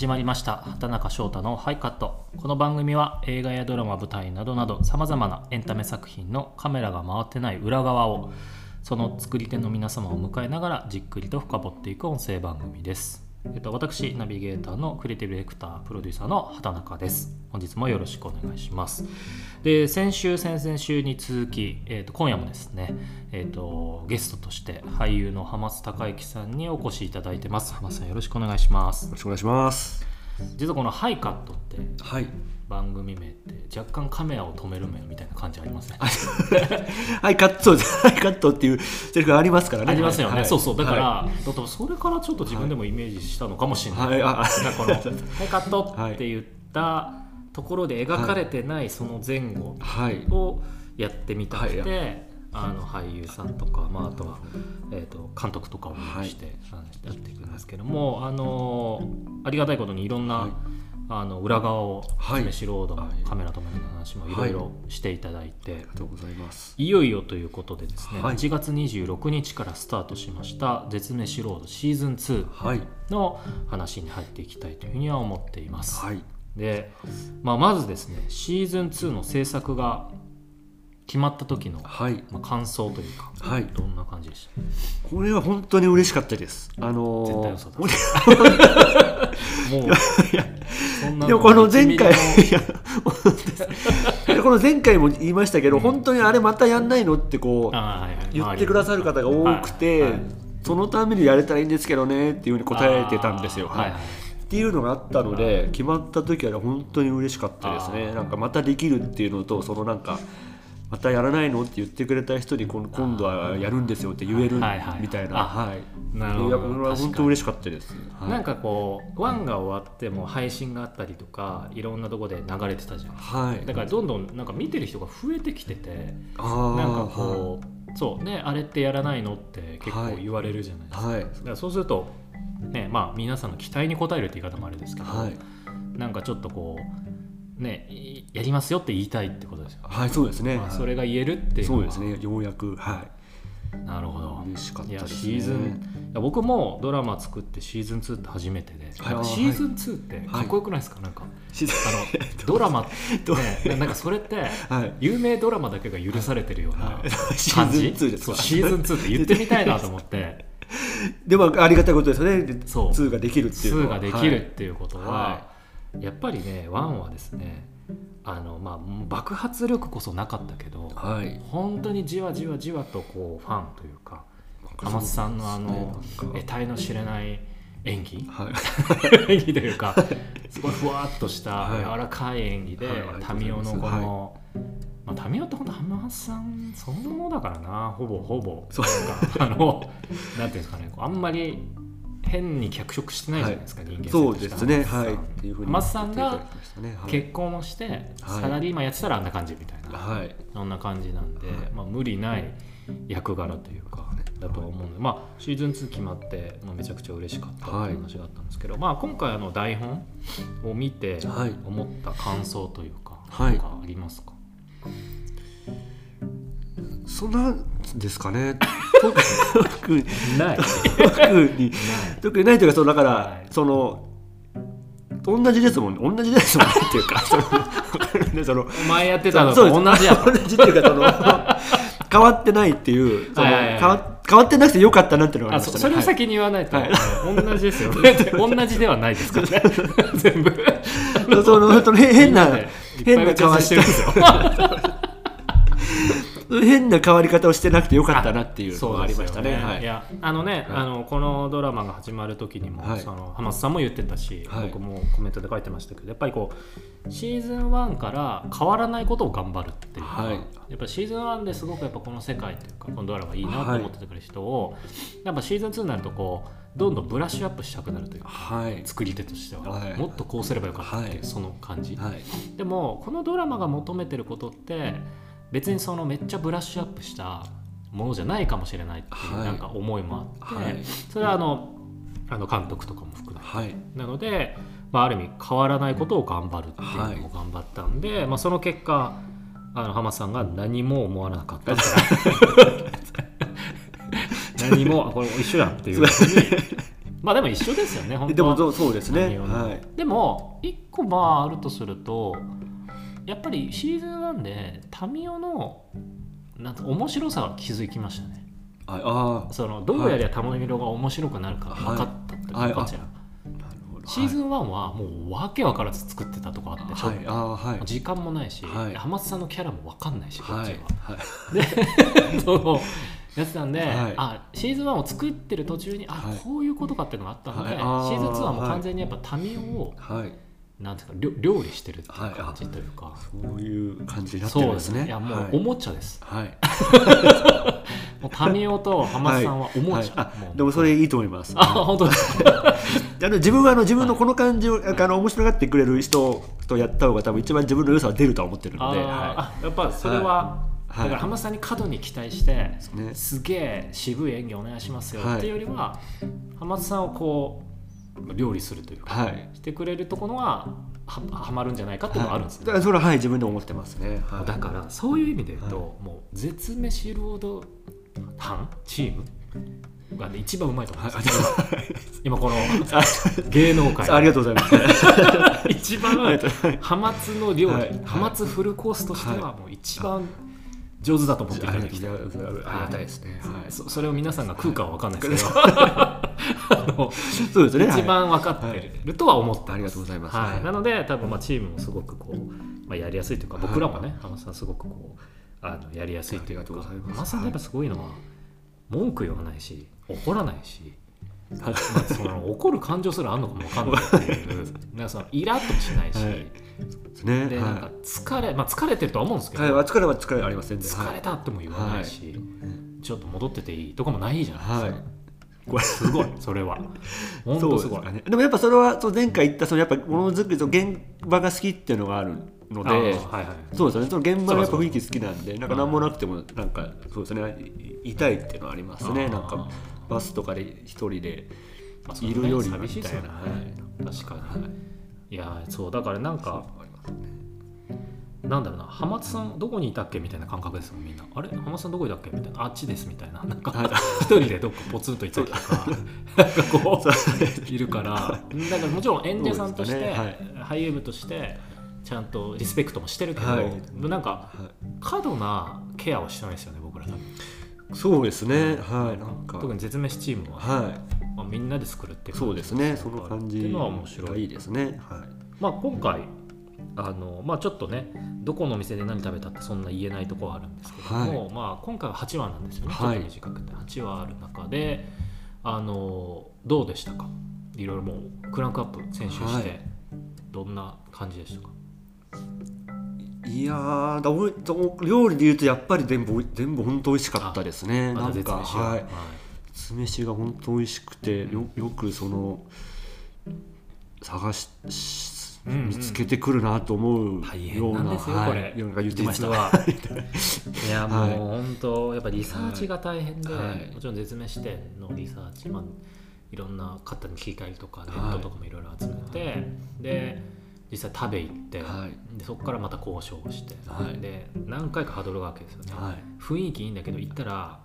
始まりました畑中翔太のハイカットこの番組は映画やドラマ舞台などなどさまざまなエンタメ作品のカメラが回ってない裏側をその作り手の皆様を迎えながらじっくりと深掘っていく音声番組です。えっと、私ナビゲーターのクリエイティブディレクタープロデューサーの畑中です。本日もよろしくお願いします。で先週先々週に続き、えっと、今夜もですね、えっと、ゲストとして俳優の浜津孝之さんにお越しいただいてます。浜津さんよろしくお願いします。よろしくお願いします。実はこの「ハイカット」ってはい。番組名って若干カメラを止める名みたいな感じありますねはいカットそうですはいカットっていうセリフがありますからね。ありますよね、はいそうそう。だから、はだからそれからちょっと自分でもイメージしたのかもしれない、はい。あなんかこの「ハイカット」って言ったところで描かれてないその前後はい。をやってみたくて、はい。あの俳優さんとか、まあ、あとは、えー、と監督とかをお願い。して、やっていくんですけども、あのありがたいことにいろんな、はい。あの裏側をはい。示しロードのはい。カメラ止める話もい。ろいろしていただいて、ありがとうございます。いよいよということでですね、はい。1月26日からスタートしました「絶滅ロードシーズン2はい」の話に入っていきたいというふうには思っています。はいで、まあ、まずですねシーズン2の制作が決まった時の、はい。まあ、感想というかはい。どんな感じでした？これは本当に嬉しかったです。あの絶対ー嘘だ。もうそんなでもこの前回1いや本当ですこの前回も言いましたけど、本当にあれまたやんないのってこうはいはい。言ってくださる方が多くて、はい。はい。そのためにやれたらいいんですけどねっていうふうに答えてたんですよ。はい。はいっていうのがあったので決まった時は本当に嬉しかったですね。なんかまたできるっていうのとそのなんかまたやらないのって言ってくれた人に今今度はやるんですよって言えるみはいはいたいな。あはい。なるほど。いやこれは本当嬉しかったです、はい。なんかこうワンが終わっても配信があったりとかいろんなとこで流れてたじゃん。はい。だからどんどんなんか見てる人が増えてきててなんかこう、そうねあれってやらないのって結構言われるじゃないですか,、はい。だからそうするとねまあ皆さんの期待に応えるって言い方もあれですけど、はい。なんかちょっとこうねいやりますよって言いたいってことですよ、はいそうですね、まあ、はい。それが言えるっていうそうですね。ようやく。はなるほど。い嬉しかったですね。シーズンいや僕もドラマ作ってシーズン2って初めてで、はい。シーズン2ってかっこよくないですか、なんかあの ドラマって、ね、なんかそれって有名ドラマだけが許されてるようなシ感じ、ーズン2ですそうかシーズン2って言ってみたいなと思って でもありがたいことですよね。でそう。2ができるっていうの2はができるっていうことは、はやっぱりね1はですねあの、まあ、爆発力こそなかったけど、はい、はい本当にじわじわじわとこうファンというか浜津さんのあの得体の知れない演技？はい。演技というかすごいふわっとしたはい柔らかい演技で、はい。タミオのこの、まあ、タミオって本当浜松さんそのものだからな。ほぼほぼ。そう。かあの なんていうんですかね。あんまり変に脚色してないじゃないですか、人間性そうとして。ですね。はい。っていうふうにさんが結婚をして、はい。サラリーマンやってたらあんな感じみたいな、はい。そんな感じなんで、はい。まあ、無理ない役柄というかだとは思うので、まあ、シーズン2決まって、まあ、めちゃくちゃ嬉しかったってい。う話があったんですけど、まあ、今回あの台本を見てはい。思った感想というか、はい。かありますか？そんなんですかね。特に。ない特に特にないというかそのだから、はい。その同じですもんね。同じですもんねっていうかそのねその前やってたのと同じや 同じっていうかその変わってないっていう変わってなくてよかったなっていうのがあありましたね。はいそそれを先に言わないと、はい。同じですよ。同じではないですからね。全部。そのその変変な変な変わりいっぱい打ち合わせしてるんですよ変な変わり方をしてなくてよかったなっていうのがありましたね。そうですよはい。いやあのね、はい。あのこのドラマが始まる時にも、はい。その浜津さんも言ってたし、はい。僕もコメントで書いてましたけどやっぱりこうシーズン1から変わらないことを頑張るっていうか、はい。やっぱシーズン1ですごくやっぱこの世界というかこのドラマいいなと思っててくれる人を、やっぱシーズン2になるとこうどんどんブラッシュアップしたくなるというかはい。作り手としては、はい。もっとこうすればよかったっていう、はい。その感じ、はい。でもこのドラマが求めてることって別にそのめっちゃブラッシュアップしたものじゃないかもしれないっていうはい。なんか思いもあって、はい。それはあのあの監督とかも含めて。はい。なので、まあ、ある意味変わらないことを頑張るっていうのも頑張ったんで、まあ、その結果あの浜さんが何も思わなかったから 何もあこれ一緒やんっていうま まあでも一緒ですよね本で当は。もそうですね。でも一個まああるとするとやっぱりシーズン1で民生のなんか面白さが気づきましたね。はいあそのどうやりゃ民生が面白くなるか分かったっていうか、はい。こちら。シーズン1はもう訳分からず作ってたとこあって、はい。はい。時間もないし、はい。浜津さんのキャラも分かんないしこっちは。い。は、はい。で そのやってたんで、はい。あシーズン1を作ってる途中にあ、はい。こういうことかっていうのがあったので、シーズン2はもう完全にやっぱ民生を、はいなんていうか料料理してるっていうはい感じというか、そういう感じになってそうんるですね。い。やもうはいおもちゃです、はい。もう民生と浜津さんはおもちゃ、はい。あもう。でもそれいいと思います。あ本当ですか？あの自分はあの自分のこの感じを、あの面白がってくれる人とやった方が多分一番自分の良さは出るとは思ってるので、はあやっぱそれは、はい。だから浜津さんに過度に期待して、ね。すげえ渋い演技お願いしますよはい。っていうよりは、浜津さんをこう料理するというい、か、はい。してくれるところはははまるんじゃないかっていうのがあるんですね、だからそれははい自分で思ってますね、はい、だからそういう意味で言うと、はもう絶飯ロード班チームが、ね、一番うまいと思いですよ、今この芸能界。ありがとうございます。一番ハマツの料理、はい。ハマツフルコースとしてはもう一番上手だと思っていただきた。い、ありがたいですね、はい、そそれを皆さんが食うかは分かんないですけど、あのそうですね。一番分かってるとは思ってありがとうございます。はい。はい。なので多分まあチームもすごくこう、まあ、やりやすいというか僕らもね浜田さんすごくこうあのやりやすいというかます。浜田さんやっぱすごいのは文句言わないし怒らないし。まあ、その怒る感情すらあんのかも分かんないっていう。なんかそのイラッともしないし、はい。ね。でなんかは疲れ、まあ、疲れてるとは思うんですけい、ど、はい、疲れは疲れありませんね疲れたっても言わないし、ちょっと戻ってていいとかもないじゃないですか、はい。すごい。それは。本当ごい。でね。でもやっぱそれはそう前回言ったそのやっぱものづくりと現場が好きっていうのがあるのではいはい。そうですよね。その現場のやっぱ雰囲気好きなんでなんか何もなくてもなんかそうですね。いいっていうのはありますね。なんかバスとかで一人でまあいるよりは寂しいですよね。みたいな。確かに、い、やそうだからなんかなんだろうな浜津さんどこにいたっけみたいな感覚ですよみんな。あれ？浜津さんどこいたっけみたいな。あっちですみたいな。なんかはい。一人でどっかポツンといたりとかなんかこう。いるから。だからもちろん演者さんとして、そうですかね俳優部としてちゃんとリスペクトもしてるけど、はい。なんかはい。過度なケアをしてないですよね僕ら多分そうですね。はい。なんか。特に絶滅チームは、はまあ、みんなで作るっていいうそうですね。その感じっていうのは面白い。がいいですね。はい。まあ、今回あの、まあ、ちょっとねどこのお店で何食べたってそんな言えないところはあるんですけども、はまあ、今回は8話なんですよね、はい。短くて。8話ある中であのどうでしたか？いろいろもうクランクアップ選手して、はい。どんな感じでしたか？いやーだお料理で言うとやっぱり全部全部本当美味しかったですね。なんかははい。酢飯が本当美味しくてよよくその探し見つけてくるなと思うようななんですよ、はい。言ってました。いやもうはい本当やっぱリサーチが大変で、はい。もちろん絶滅視点のリサーチ、まあ、いろんな方に聞き返りとかネはいットとかもいろいろ集めて、で実際食べ行って、はい。でそこからまた交渉をして、はい。で何回かハードルがあるわけですよ。ね、はい。雰囲気いいんだけど行ったら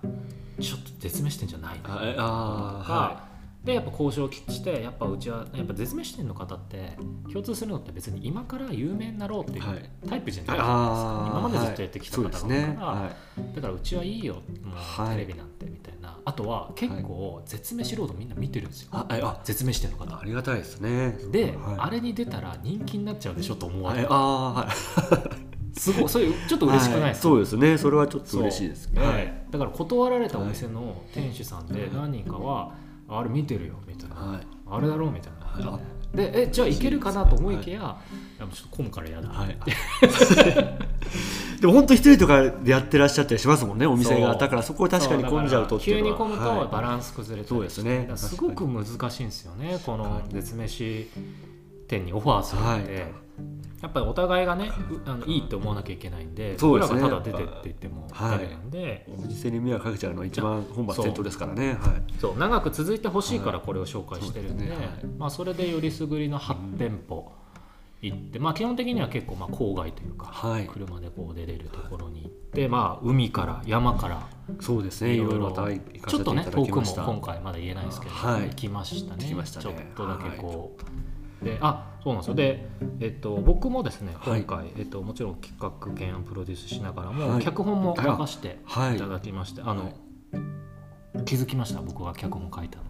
ちょっと絶滅視点じゃないな。あとあか、でやっぱ交渉をしてやっぱうちはやっぱ絶滅視点の方って共通するのって別に今から有名になろうっていうはい。タイプじゃないはいですか、あー今までずっとやってきた方だから、はいね。はだからうちはいいよもうはい。テレビなんてみたいな、あとは結構絶滅ロードみんな見てるんですよ、あああ絶滅視点の方。ありがたいですね。で、はい。あれに出たら人気になっちゃうでしょと思われる。はいあーはい。すごいそういうちょっと嬉しくないですか、そうですね。それはちょっと嬉しいですね。はい、だから断られたお店の店主さんで何人かは、あれ見てるよみたいな、はい。あれだろうみたいな、はい。でえじゃあいけるかなと思いきや、い、やちょっと混むから嫌だ、はい。でも本当一人とかでやってらっしゃったりしますもんねお店が。だからそこを確かに混んじゃうと急に混むとはいバランス崩れて、そうですね。すごく難しいんですよねこのはい。絶飯店にオファーするので、はいやっぱりお互いがねうあのいいって思わなきゃいけないんでそうですね。僕らがただ出てって言ってもはい。ダメなんで、お店に迷惑かけちゃうのは一番本末転倒ですからね。はい。そう。長く続いてほしいからこれを紹介してるんで,、はいそね。まあ、それでよりすぐりの8店舗行って、まあ、基本的には結構まあ郊外というか、はい。車でこう出れるところに行って、まあ、海から山からそうですね。いろいろちょっとね遠くも今回まだ言えないですけど、はい。行きましたね。行きましたね。ちょっとだけこう、であそうなんですよ。で、えっと、僕もですねはい。今回、えっと、もちろん企画懸案プロデュースしながらも、はい。脚本も書かせてはい。いただきまして、あの気づきました？僕が脚本書いたの。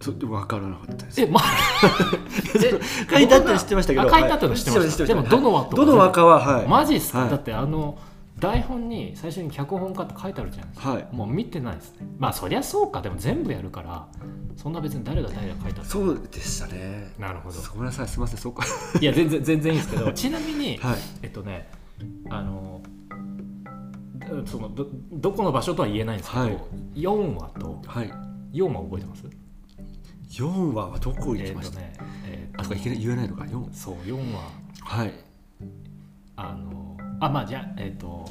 そうでも分からなかったです。えま 書いてあったの知ってましたけどあ書いてあった。の知ってまはいした。でもどの話とかどの和歌ははい。マジっすか、はいだってあの台本に最初に脚本家って書いてあるじゃないですか。はい。もう見てないですね。まあそりゃそうか。でも全部やるからそんな別に誰が誰が書いたそうでしたね。なるほど。ごめんなさい。すみません。そうか。いや全然全然いいんですけど ちなみに、はい。えっとねあのそのどどこの場所とは言えないんですけど、はい。4話とはい。4話覚えてます？4話はどこ行えきました、っとね、えーあそこ言えないのか。4そう4話。はい。あのあまあじゃあえっ、と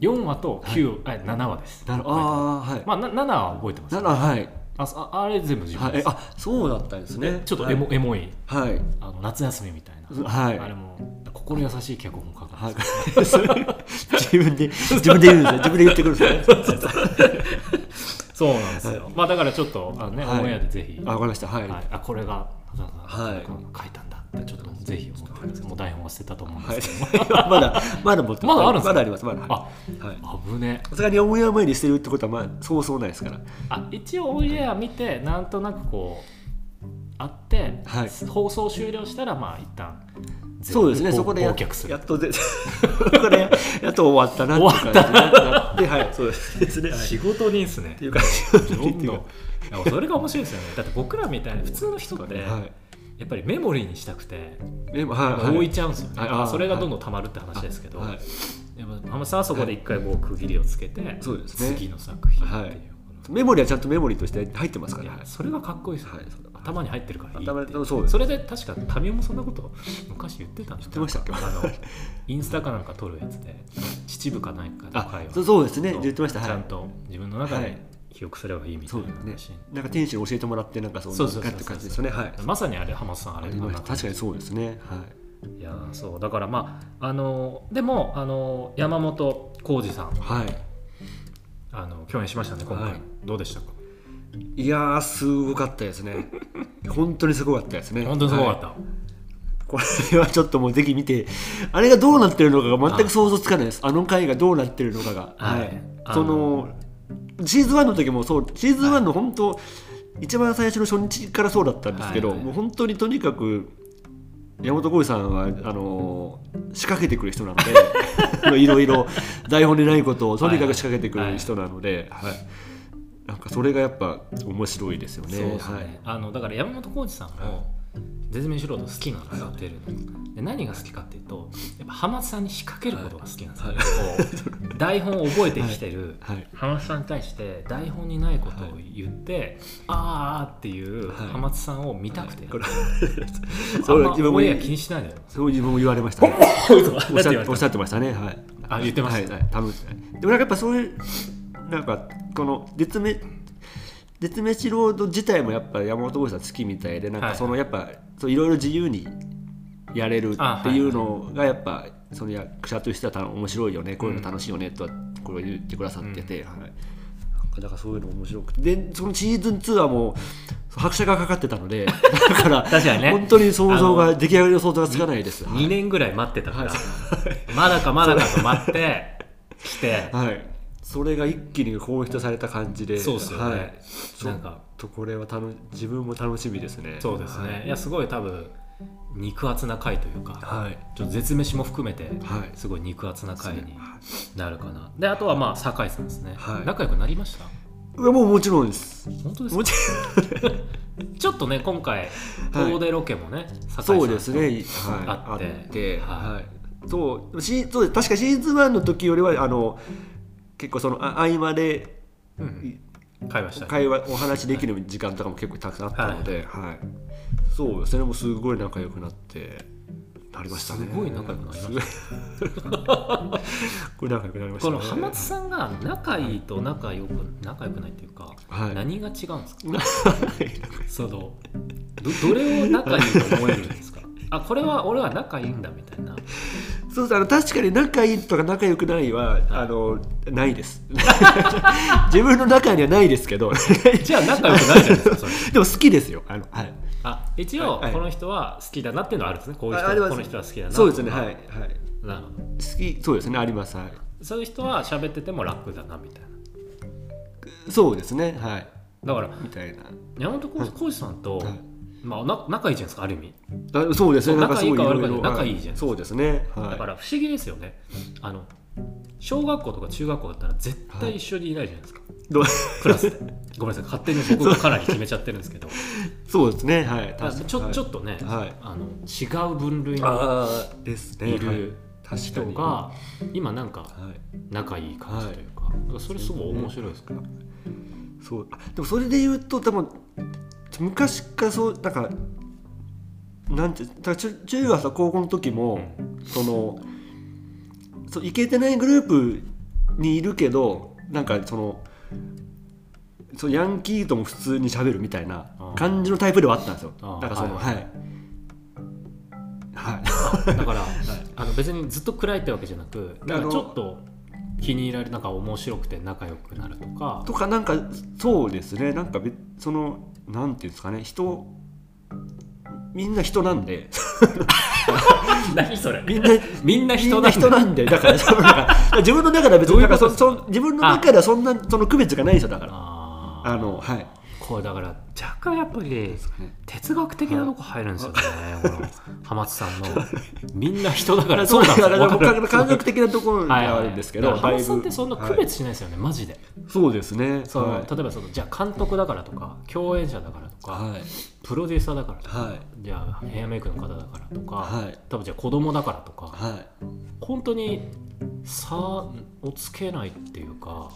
4話と9、あ7話です。ああはい、まあな7話覚えてます。ならはい。あそああれ全部自分です、はい。えあそうだったんですね。ちょっとエモ,、エモい。はい。はいあの夏休みみたいな、はい。あれも心優しい脚本書くんはです。い。そ れ自分で自分で言うんですね。自分で言ってくるんですね。そうなんですよ、まあだからちょっとあのね、はい。オンエアでぜひ。あわかりました。はい、はい、あこれがはい。書いたんだってちょっとぜひ思ってるんです。けどもう台本は捨てたと思うんはいですけど、まだまだ持ってまだあるんですか？まだありますまだあはい。危ね。さすがにオンエア前にしてるってことはまあそうそうないですから。あ一応オンエア見てなんとなくこうあって、はい。放送終了したらまあ一旦そうですね。そこでやっと でこれやっと終わったなって感じになってはいそうですね。はい。仕事にですね。っていう感じどんどんそれが面白いですよね。だって僕らみたいな普通の人って、はいやっぱりメモリーにしたくてはいはい。置いちゃうんですよね、それがどんどん溜まるって話ですけど、はい浜田さんはそこで一回こう区切りをつけて、そうですね。次の作品っていう、はい。メモリはちゃんとメモリとして入ってますかいらやそれがかっこいいですよ、はい頭に入ってるからいいって頭そうですそれで確か民生もそんなこと昔言ってたんです言ってましたっけ？あのインスタかなんか撮るやつで秩父か何かのあ会話。そうそうですね。言ってました。はい。ちゃんと自分の中ではい記憶すればいいみたそいうなね。なんか店主に教えてもらってなんかそうそうそうそうって感じですよね。はい。まさにあれ浜田さんあれ確かにそうですね。はい。いやーそうだからまああのでもあの山本浩二さん。はい。あの共演しましたね今回、はい。どうでしたか？いやーすごかったですね。本当にすごかったですね。本当にすごかっはい。た、これはちょっともうぜひ見てあれがどうなってるのかが全く想像つかないです。あの回がどうなってるのかが。はい。そのシーズン1の時もそうシーズン1の本当、一番最初の初日からそうだったんですけど、はいはいもう本当にとにかく山本浩二さんはあの仕掛けてくる人なので いろいろ台本にないことをとにかく仕掛けてくる人なので、はい。なんかそれがやっぱ面白いですよね。ね、はい。あのだから山本浩二さんも絶命素人好きなんですよ出るの。で何が好きかっていうとやっぱ浜津さんに仕掛けることが好きなんですよ、こう台本を覚えてきてる、はい。浜津さんに対して台本にないことを言って、あーあーっていうはい。浜津さんを見たくて、これあそんまう自分も気にしないでよ。そう自分も言われました、ね。おっしゃおっしゃってましたね。はい。あ言ってましたはい、はい、楽しい。でもなんかやっぱそういうなんかこの絶滅絶滅ロード自体もやっぱ山本浩二さん好きみたいでなんかはい。そのやっぱそういろいろ自由にやれるっていうのがやっぱその役者としてはた面白いよねこういうの楽しいよねとはこれを言ってくださってて、はい。なんかだからそういうの面白くて。でそのシーズン2はもう拍車がかかってたので だから確かにね。本当に想像が出来上がりの想像がつかないです。はい2年ぐらい待ってたから、まだかまだかと待って来て。はい、それが一気に放出された感じで、そうっすよね。はい、なんか。とこれは楽自分も楽しみですね。そうですね、い、やすごい多分肉厚な回というか、はい、ちょっと絶飯も含めてはい。すごい肉厚な回になるかな。であとはまあ酒井さんですね、はい。仲良くなりました？うわもうもちろんです。本当ですか？もち ちょっとね今回遠出ロケもね、酒井さんとそうですね。はい、あって。って。はい。はい、そう、しそうです。確かシーズン1の時よりはあの結構そのあ合間でうん。会話したり。会話お話できる時間とかも結構たくさんあったので、はい、そうそれもすごい仲良くなってなりましたね。すごい仲良くなりましたた。これ仲良くなりましたね。この浜津さんが仲いいと仲良く仲良くないっていうか、はい。何が違うんですか？そのどどれを仲いいと思えるんですか？あこれは俺は仲いいんだみたいなそうあの確かに仲いいとか仲良くないは、あのないです。自分の中にはないですけど。じゃあ仲良くないじゃないですかそれ。でも好きですよ。あの、はい、あ一応、はいこの人は好きだなっていうのはあるんですね。こういう人この人は好きだなそうですね。はい、はい、な好きそうですね。あります。はい。そういう人は喋ってても楽だなみたいな。そうですね。はい。だからみたいな。山本浩二さんと、はいまあ、な仲いいじゃないですかある意味。あそうですね。仲いいか悪いか仲いいじゃんはそうですね。はい。だから不思議ですよね、あの小学校とか中学校だったら絶対一緒にいないじゃないですか、どう？クラスで。ごめんなさい。勝手に僕がかなり決めちゃってるんですけど。そうですね。はい。ちょ,、はい。ちょっとね、はい。あの違う分類のですね。いる人が今なんかはい。仲いい感じというか,、それすごい面白いですか？ら、そう。あでもそれで言うと多分昔からそうなんかなんてだから中中学さ高校の時も、そのそうイケてないグループにいるけどなんかそのそうヤンキーとも普通に喋るみたいな感じのタイプではあったんですよ。だからそのははい。い。はい。だから、あの別にずっと暗いってわけじゃなくなんかちょっと気に入られなんか面白くて仲良くなるとか。とかなんかそうですね。なんかべそのなんていうんですかね人みんな人なんで。何それ。みんなみんな人なんで。だからそのなんか自分の中では別に自分の中ではそんなその区別がないんですよだから。あのはいこれだから若干やっぱり哲学的なとこ入るんですよね、この浜津さんの。みんな人だからそうだからわかる感感覚的なところにはいあるんですけど、浜津さんってそんな区別しないですよね、マジで。そうですね。その、はい。例えばそのじゃあ監督だからとか共演者だからとか、はい。プロデューサーだからとか、はい。じゃあヘアメイクの方だからとか、はい。多分じゃあ子供だからとか、はい。本当に差をつけないっていうか。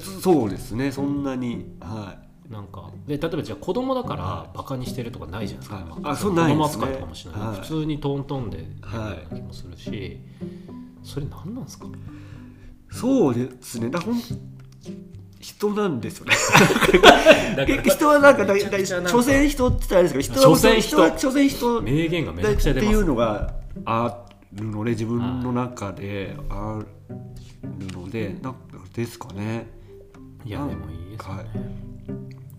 そそうですねそんなに。はなんかで例えばじゃあ子供だからはバカにしてるとかないじゃないですか、はい。今あそうないですね。子供扱いとかもしない、はい。普通にトントンではうな気もするし、それ何なんですか？いそうですね。だほん人なんですよね。結局人はなんか所詮人って言ったらあれですけど人は所詮人。人は所詮人。名言がめちゃくちゃ出ます。いうのがあるので自分の中であるのでなんかですかね。いやでもいいですよね、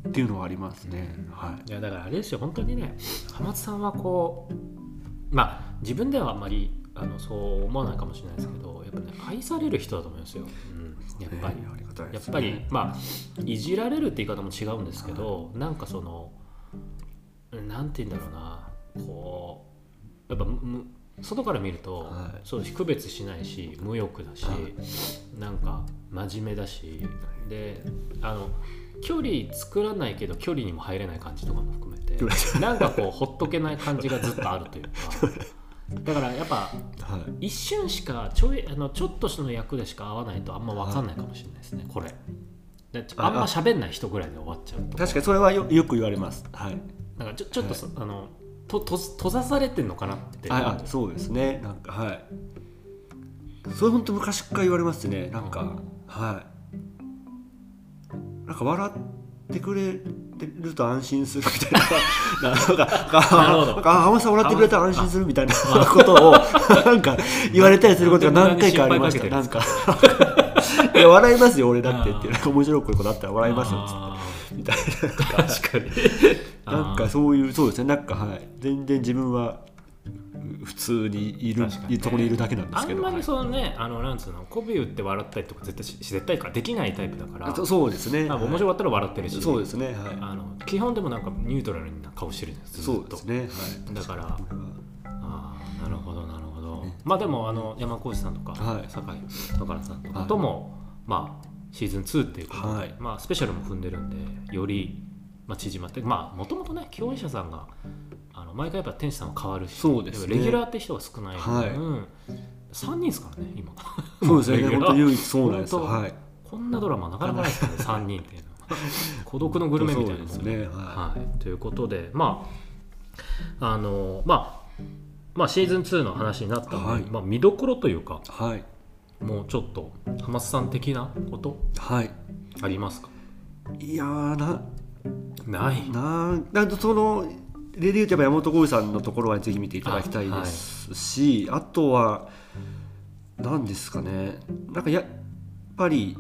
っていうのはありますね、はい。いやだからあれですよ本当にね浜津さんはこうまあ自分ではあんまりあのそう思わないかもしれないですけどやっぱね愛される人だと思いますよ、うん、やっぱり、ね。ありがたいやっぱりまあいじられるって言い方も違うんですけど、なんかそのなんて言うんだろうなこうやっぱむ外から見ると、はい。そう区別しないし無欲だし、なんか真面目だしであの距離作らないけど距離にも入れない感じとかも含めて なんかこうほっとけない感じがずっとあるというか。だからやっぱはい。一瞬しかちょいあのちょっとの役でしか会わないとあんま分かんないかもしれないですねこれ。でああんま喋んない人ぐらいで終わっちゃうと。確かにそれはよよく言われます。はい。なんかちょちょっとさ、あのとと閉ざされてんのかなって。ああそうですね。なんかはい。それ本当昔から言われますね。なんかはいなんか笑ってくれると安心するみたいな。なんか浜田さん笑ってくれたら安心するみたいなことをなんか言われたりすることが何回かありました。なんか いや笑いますよ俺だってって。なんか面白いことだったら笑いますよつって。あみたいー確かに。な なんかそういうそうですね。なんかはい。全然自分はう普通にいるね。ところにいるだけなんですけど。あんまりはいそのね、あのなんつうの媚び打って笑ったりとか絶対し絶対かできないタイプだから。そそうですね。まあ面白かったら笑ってるし、そうですね。はい。あの基本でもなんかニュートラルな顔してるんですそうですね。はい。だからこれは。ああなるほどなるほど、まあでもあの山浩二さんとか、はい。酒井野原さんとかとも、まあシーズン2っていうことで、はい。まあスペシャルも踏んでるんでより、まあ、縮まってまあもともとね共演者さんがあの毎回やっぱ天使さんは変わるしそうですね。レギュラーって人が少ない分、はい。3人ですからね今。そうですね。本当唯一そうなんですはい。こんなドラマなかなかないですからね3人っていうのは。孤独のグルメみたいですね。ははい、ということでまああのまあまあシーズン2の話になったので、はい。まあ、見どころというかいはい。もうちょっと浜津さん的なこと？はい。ありますか？いやーなない。なんなんとそのレディーと山本浩二さんのところはぜひ見ていただきたいですますしあとは何ですかね。なんかやっぱり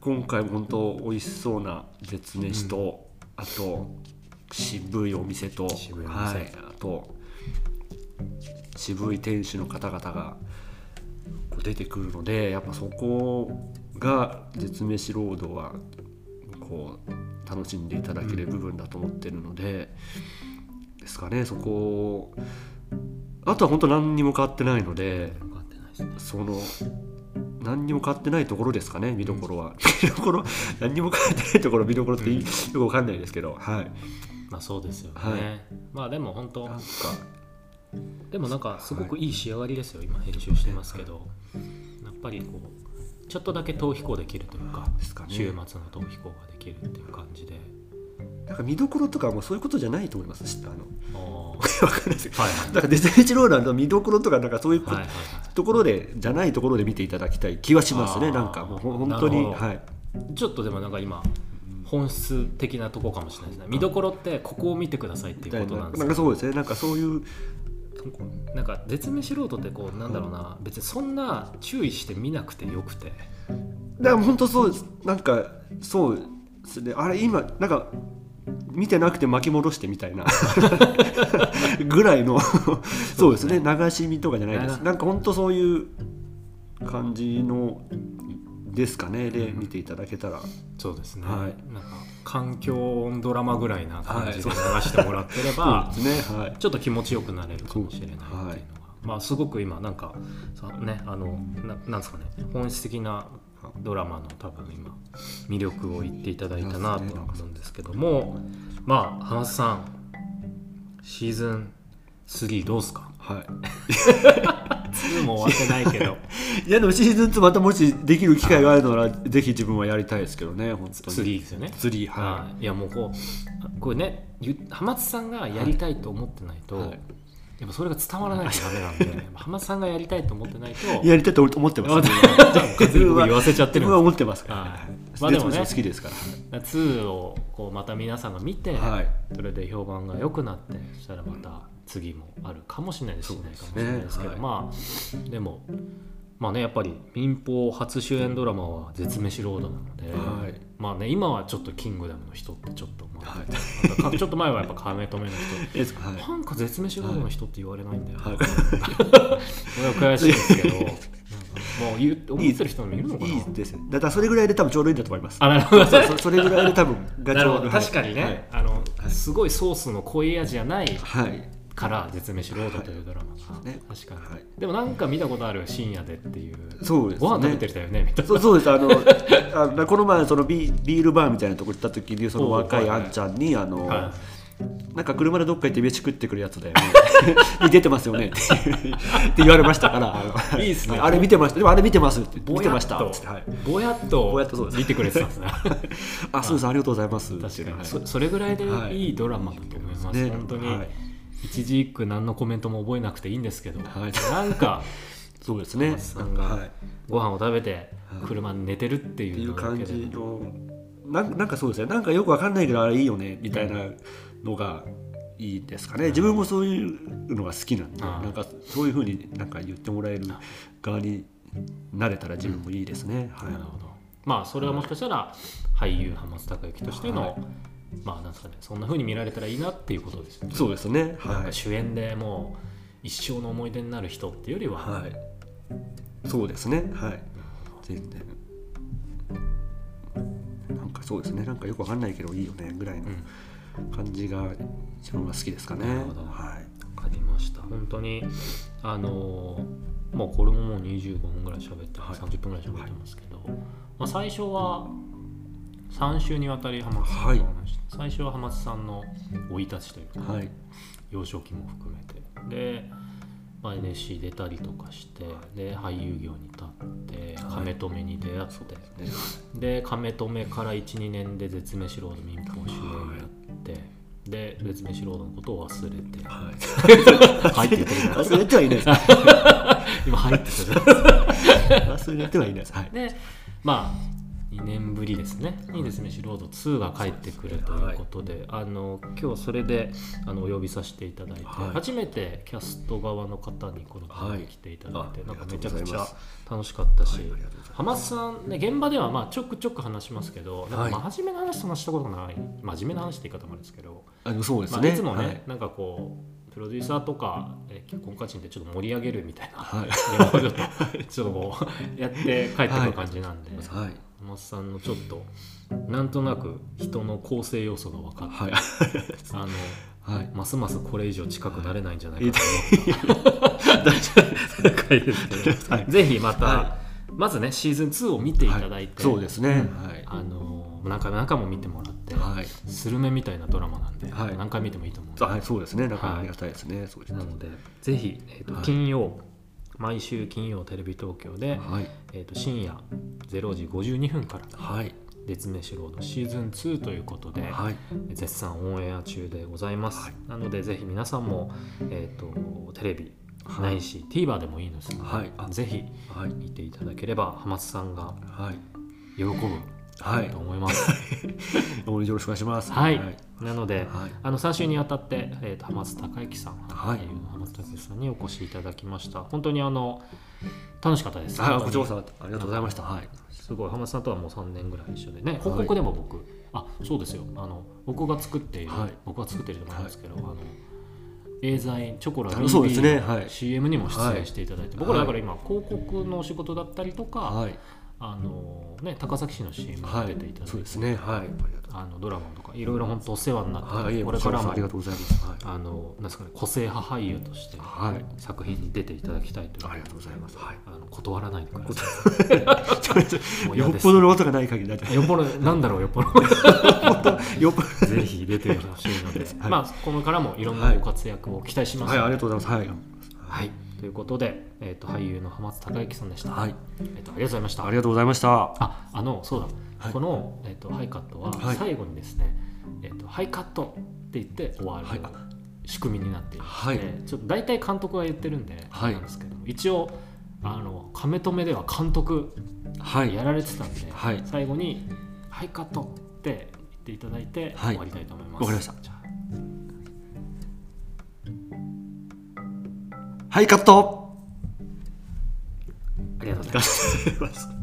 今回も本当美味しそうな絶飯と、あと渋いお店と渋いお店。はい、あと渋い店主の方々が出てくるのでやっぱそこが絶飯ロードはこう楽しんでいただける部分だと思ってるので、ですかねそこあとは本当何にも変わってないのでその何にも変わってないところですかね見どころは、見どころ何にも変わってないところ見どころってよくわかんないですけどはい。まあそうですよね、はい。まあでも本当なんか。でもなんかすごくいい仕上がりですよ、今編集してますけど、やっぱりこうちょっとだけ逃避行できるというかですかね週末の逃避行ができるっていう感じで。なんか見どころとかもそういうことじゃないと思いますしあの。あ わかんないです。けどはいはい。なんかデスメチローランド見どころとかなんかそういうこはいはいはい。ところでじゃないところで見ていただきたい気はしますね。なんかもうほ本当にはい。ちょっとでもなんか今本質的なとこかもしれないですね。見どころってここを見てくださいっていうことなんですなんかそうですね。なんかそういうなんか絶命素人ってこうなんだろうな別にそんな注意して見なくてよくて。だから本当そうですなんかそうですね。あれ今なんか見てなくて巻き戻してみたいなぐらいの そうですね。流し見とかじゃないです。流なんか本当そういう感じのですかねで見ていただけたら。そうですね、はい。なんか環境音ドラマぐらいな感じで流はい。してもらってれば、ねはい。ちょっと気持ちよくなれるかもしれないっていうのが、はい。まあすごく今なんかさねあのななんですかね。本質的なドラマの多分今魅力を言っていただいたなとは思うんですけども。まあ浜津さんシーズン3どうすか？はい。2も終わってないけど。いやでもシーズン2またもしできる機会があるならぜひ自分はやりたいですけどね本当に。3ですよね。3ははい、いやもうこうこれねゆ浜津さんがやりたいと思ってないと、はい。やっぱそれが伝わらないとダメなんで浜津さんがやりたいと思ってないといやりたいと思ってます。自分は言わせちゃってる自分は思ってますから、はいはいまあでもね。好きですから2をこうまた皆さんが見て、はい。それで評判が良くなってそしたらまた次もあるかもしれないですしないかもしれないですけど、そうですね。まあでもまあねやっぱり民放初主演ドラマは絶飯ロードなので、はい。まあね今はちょっとキングダムの人ってちょっとまあ、はい。ちょっと前はやっぱ亀止めの人。なんか絶飯ロードの人って言われないんだよ、はい。これは悔しいですけどもう言う思ってる人もいるのかな。いいですね。だからそれぐらいで多分ちょうどいいんだと思います。あなるほど。そうそうそれぐらいで多分がちょうどはい確かにね、はい。あの、はい。すごいソースの濃い味じゃないはい。から絶飯ロードとい。うドラマ。が、ね。確かに、はい。でもなんか見たことある深夜でっていう。そうですね。ご飯食べてるだよねみたいな。そうそうです。あのあこの前そのビビールバーみたいなとこ行った時にその若いあんちゃんにあの、はなんか車でどっか行って飯食ってくるやつだよね。に出てますよね。って言われましたから。いいっすね。あれ見てました。でもあれ見てますってぼやっ見てました。ってはい。ぼやっとぼやっと見てくれてたんですね。あそうです。ありがとうございます。確かに、はい。そそれぐらいではい。いいドラマだと思います、ね。本当に、はい。一字一句何のコメントも覚えなくていいんですけど、はい。なんかそうですね。松さんご飯を食べてはい。車に寝てるっていいうう感じの。なんなんかそうですね。なんかよくわかんないけどあれいいよね。みたいなのがいいですかね。自分もそういうのが好きなんでなんかそういうふうになんか言ってもらえる側になれたら自分もいいですね、はい。なるほど。まあそれはもしかしたら俳優浜津孝之としての、はい。まあなんですかねそんな風に見られたらいいなっていうことですよね。そうですね。はい、主演でもう一生の思い出になる人っていうよりは、はい、そうですね。はい。全然。なんかそうですね。なんかよくわかんないけどいいよねぐらいのうん感じが自分は好きですかね、なるほど。はい。わかりました。本当にあのーもうこれももう25分ぐらい喋って、はい。30分ぐらい喋ってますけど、まあ、最初は3週にわたり浜津さんのはい。話、最初は浜津さんの生い立ちというか、はい。幼少期も含めて。で、まあ、NSC 出たりとかしてで俳優業に立って亀止めに出会って、ね。で亀止めから12年で絶命ロード民放主演やって、で絶命ロードのことを忘れて「はい。はい」って忘れてはいないです。今「はい」って言ってる。忘れてはいないです。はい。でまあ2年ぶりですね。にですね、シロード2が帰ってくるということで、あの今日それであのお呼びさせていただいて、はい。初めてキャスト側の方にこの番組に来ていただいて、はい。なんかあめちゃくちゃ楽しかったし、浜津さん、ね、現場ではまあちょくちょく話しますけど、はいなんか真面目な話そんなしたことがない真面目な話って言い方もあるんですけど、あそうですまあ、ねいつもね、はい。なんかこうプロデューサーとか、えー婚活人でちょっと盛り上げるみたいなはい。ちょっとやって帰ってくる感じなんで、はい浜津さんのちょっとなんとなく人の構成要素が分かって、はい。あのはい。ますますこれ以上近くなれないんじゃないかと思った。回ですけど、はい。ぜひまた、はまずねシーズン2を見ていただいて、そうですね。はい。あの何回も何回も見てもらって、はい。スルメみたいなドラマなんで、はい。何回見てもいいと思うんで、はいそうですね。なんかありがたいですね。そうですね。なのでぜひ、えーとはい。金曜毎週金曜テレビ東京で、はい。えー、と深夜0時52分からはい「絶命しロードシーズン2」ということで、はい。絶賛オンエア中でございます、はい。なのでぜひ皆さんも、えー、とテレビはい。ないし、TVer でもいいのですので、はい。あぜひはい。見ていただければ浜津さんがはい。喜ぶはい。と思います。よろしくお願いします。はい、はい。なので、はい。あの3週にわたって、えー、と浜津孝之さん、はい。浜津孝之さんにお越しいただきました。本当にあの楽しかったです。はいこちらこそありがとうございました。はい。すごい浜津さんとはもう3年ぐらい一緒でね。報告でも僕、あそうですよ。あの僕が作っている、はい。僕が作っていると思いますけど、あのエーザインチョコラあそうですね。のはい。CM にも出演していただいて、僕らはいだから今広告のお仕事だったりとか、はいあのね、高崎市の CM にはい出ていただいて、そうですね。はい。あのドラマとかいろいろ本当お世話になって、はい。これからもありがとうございます。はい。あのなんですかね個性派俳優としてはい。作品に出ていただきたいという。ありがとうございます。はい。あの断らないでください。よっぽどのことがない限りだよっぽどなんだろうよっぽど。よっぽど。ぜひ出てほしいので、はい。まあこれからもいろんなご活躍を期待します。はい。ありがとうございます。はい。はいということで、えっ、と俳優の浜津孝之さんでした。はい。えっ、とありがとうございました。ありがとうございました。ああのそうだ、はい。このえっ、とハイカットははい。最後にですね、えっ、とハイカットって言って終わる、はい。仕組みになっているので、はい。ちょっと大体監督が言ってるんで、はい。なんですけど一応あの亀止めでは監督はい。やられてたんで、はい。最後に「ハイカット」って言っていただいてはい。終わりたいと思います。わかりましたはいカットありがとうございます。